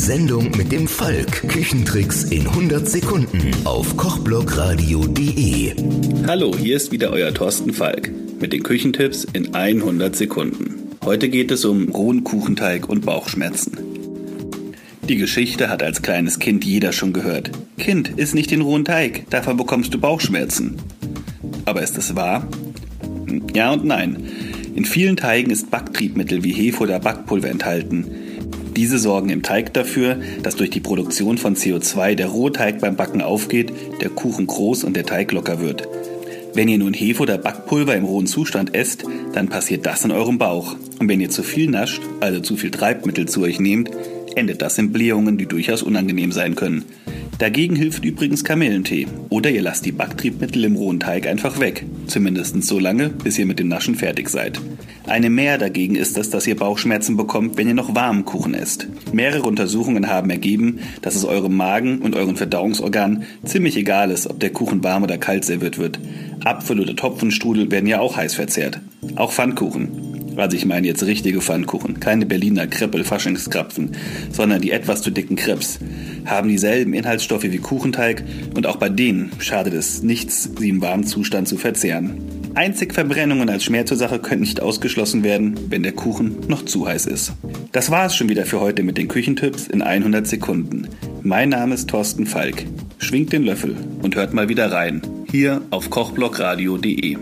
Sendung mit dem Falk. Küchentricks in 100 Sekunden auf kochblogradio.de. Hallo, hier ist wieder euer Thorsten Falk mit den Küchentipps in 100 Sekunden. Heute geht es um rohen Kuchenteig und Bauchschmerzen. Die Geschichte hat als kleines Kind jeder schon gehört. Kind, iss nicht den rohen Teig, davon bekommst du Bauchschmerzen. Aber ist es wahr? Ja und nein. In vielen Teigen ist Backtriebmittel wie Hefe oder Backpulver enthalten. Diese sorgen im Teig dafür, dass durch die Produktion von CO2 der Rohteig beim Backen aufgeht, der Kuchen groß und der Teig locker wird. Wenn ihr nun Hefe oder Backpulver im rohen Zustand esst, dann passiert das in eurem Bauch. Und wenn ihr zu viel nascht, also zu viel Treibmittel zu euch nehmt, endet das in Blähungen, die durchaus unangenehm sein können. Dagegen hilft übrigens Kamillentee. Oder ihr lasst die Backtriebmittel im rohen Teig einfach weg. Zumindest so lange, bis ihr mit dem Naschen fertig seid. Eine Mehr dagegen ist es, dass ihr Bauchschmerzen bekommt, wenn ihr noch warmen Kuchen esst. Mehrere Untersuchungen haben ergeben, dass es eurem Magen und euren Verdauungsorganen ziemlich egal ist, ob der Kuchen warm oder kalt serviert wird. Apfel- oder Topfenstrudel werden ja auch heiß verzehrt. Auch Pfannkuchen. Also ich meine jetzt richtige Pfannkuchen, keine Berliner Kreppel Faschingskrapfen, sondern die etwas zu dicken Krebs, haben dieselben Inhaltsstoffe wie Kuchenteig und auch bei denen schadet es nichts, sie im warmen Zustand zu verzehren. Einzig Verbrennungen als Schmerzursache können nicht ausgeschlossen werden, wenn der Kuchen noch zu heiß ist. Das war es schon wieder für heute mit den Küchentipps in 100 Sekunden. Mein Name ist Thorsten Falk. Schwingt den Löffel und hört mal wieder rein. Hier auf kochblockradio.de.